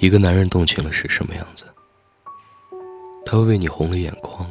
一个男人动情了是什么样子？他会为你红了眼眶，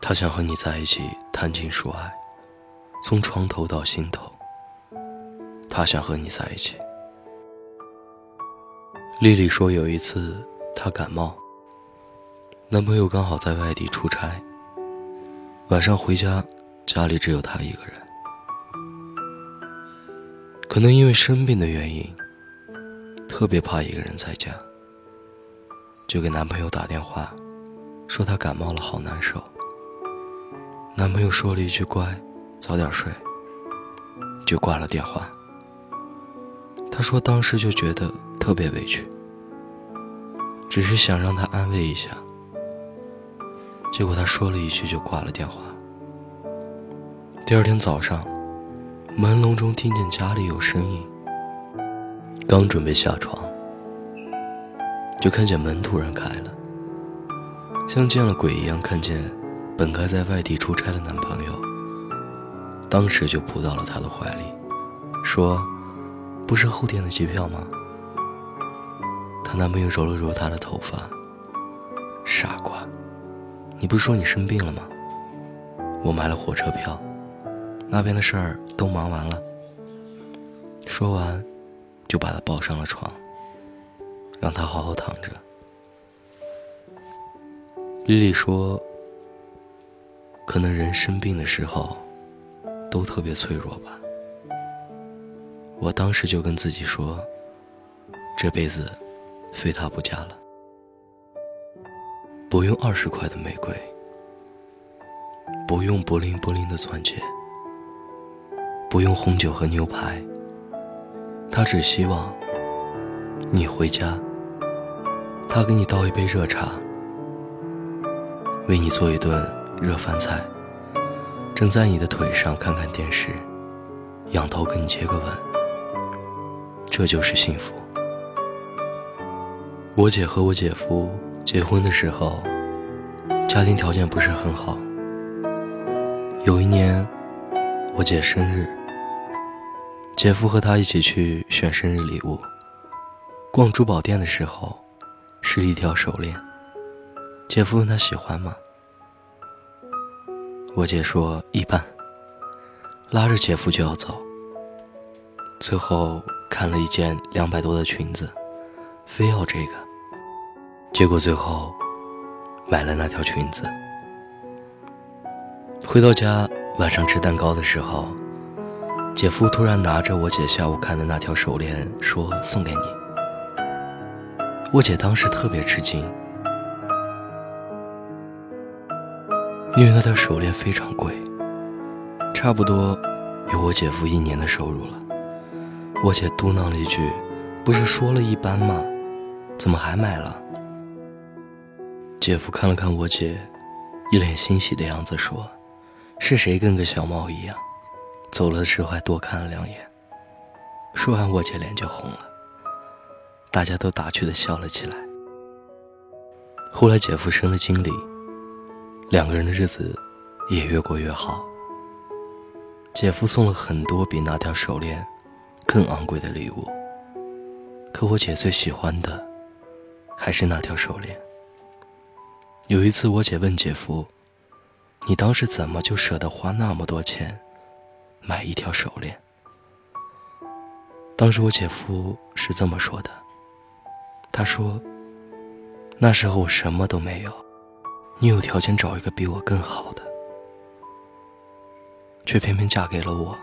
他想和你在一起谈情说爱，从床头到心头。他想和你在一起。丽丽说，有一次她感冒，男朋友刚好在外地出差，晚上回家，家里只有她一个人。可能因为生病的原因。特别怕一个人在家，就给男朋友打电话，说她感冒了，好难受。男朋友说了一句“乖，早点睡”，就挂了电话。她说当时就觉得特别委屈，只是想让他安慰一下。结果他说了一句就挂了电话。第二天早上，朦胧中听见家里有声音。刚准备下床，就看见门突然开了，像见了鬼一样看见本该在外地出差的男朋友，当时就扑到了他的怀里，说：“不是后天的机票吗？”她男朋友揉了揉她的头发，傻瓜，你不是说你生病了吗？我买了火车票，那边的事儿都忙完了。说完。就把他抱上了床，让他好好躺着。丽丽说：“可能人生病的时候，都特别脆弱吧。”我当时就跟自己说：“这辈子，非他不嫁了。”不用二十块的玫瑰，不用布灵布灵的钻戒，不用红酒和牛排。他只希望你回家，他给你倒一杯热茶，为你做一顿热饭菜，枕在你的腿上看看电视，仰头跟你接个吻，这就是幸福。我姐和我姐夫结婚的时候，家庭条件不是很好。有一年，我姐生日。姐夫和他一起去选生日礼物，逛珠宝店的时候，是一条手链。姐夫问他喜欢吗？我姐说一般，拉着姐夫就要走。最后看了一件两百多的裙子，非要这个。结果最后买了那条裙子。回到家，晚上吃蛋糕的时候。姐夫突然拿着我姐下午看的那条手链，说送给你。我姐当时特别吃惊，因为那条手链非常贵，差不多有我姐夫一年的收入了。我姐嘟囔了一句：“不是说了一般吗？怎么还买了？”姐夫看了看我姐，一脸欣喜的样子，说：“是谁跟个小猫一样？”走了的时候还多看了两眼。说完，我姐脸就红了，大家都打趣的笑了起来。后来姐夫升了经理，两个人的日子也越过越好。姐夫送了很多比那条手链更昂贵的礼物，可我姐最喜欢的还是那条手链。有一次，我姐问姐夫：“你当时怎么就舍得花那么多钱？”买一条手链。当时我姐夫是这么说的，他说：“那时候我什么都没有，你有条件找一个比我更好的，却偏偏嫁给了我。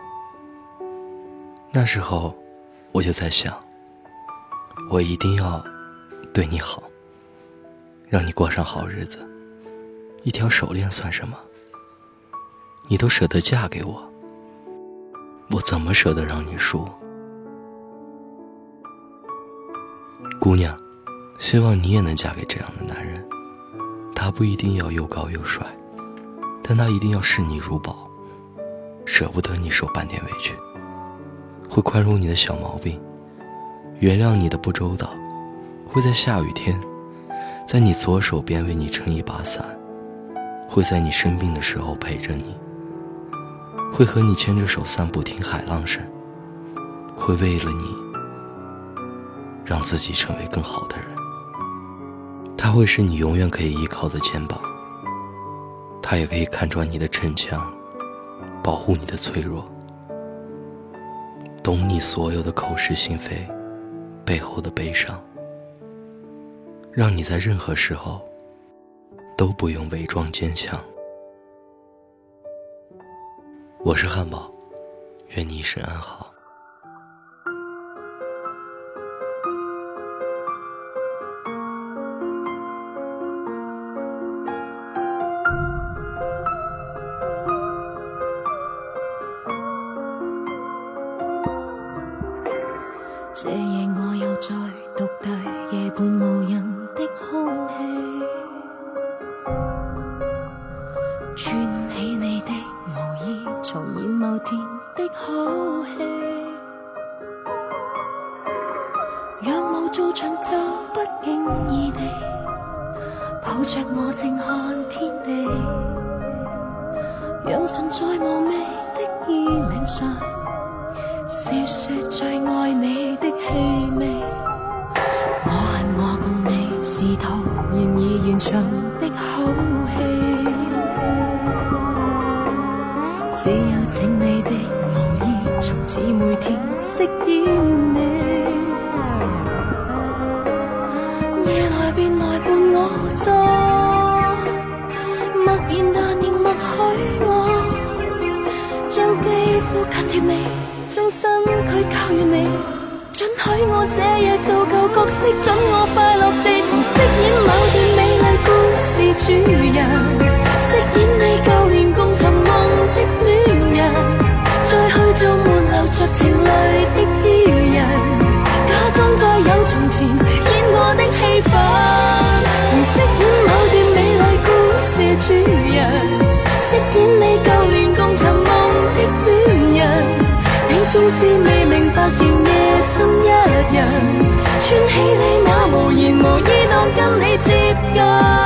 那时候我就在想，我一定要对你好，让你过上好日子。一条手链算什么？你都舍得嫁给我。”我怎么舍得让你输，姑娘？希望你也能嫁给这样的男人。他不一定要又高又帅，但他一定要视你如宝，舍不得你受半点委屈，会宽容你的小毛病，原谅你的不周到，会在下雨天，在你左手边为你撑一把伞，会在你生病的时候陪着你。会和你牵着手散步听海浪声，会为了你让自己成为更好的人。他会是你永远可以依靠的肩膀，他也可以看穿你的逞强，保护你的脆弱，懂你所有的口是心非背后的悲伤，让你在任何时候都不用伪装坚强。我是汉堡，愿你一生安好。这夜我又再独对夜半无人的空气，好戏。若无做场就不经意地抱着我静看天地，让唇在无味的衣领上。笑说最爱你的气味，我恨我共你是套现已完场的好戏，只有请你的衣从此每天饰演你，夜来便来伴我坐，默然但仍默许我，将肌肤紧贴你。将身躯交予你，准许我这夜做旧角色，准我快乐地重饰演某段美丽故事主人，纵是未明白，仍夜深一人，穿起你那无言无意，当跟你接近。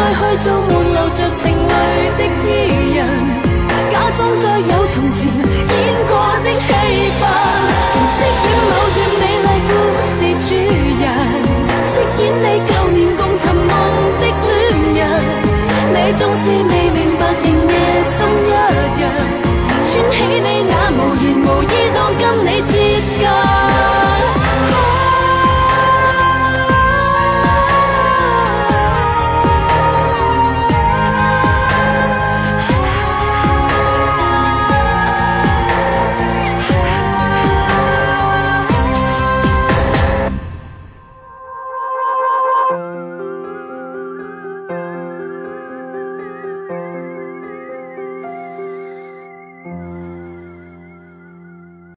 再去做没流着情泪的伊人假装再有从前演过的戏份重饰演某段美丽故事。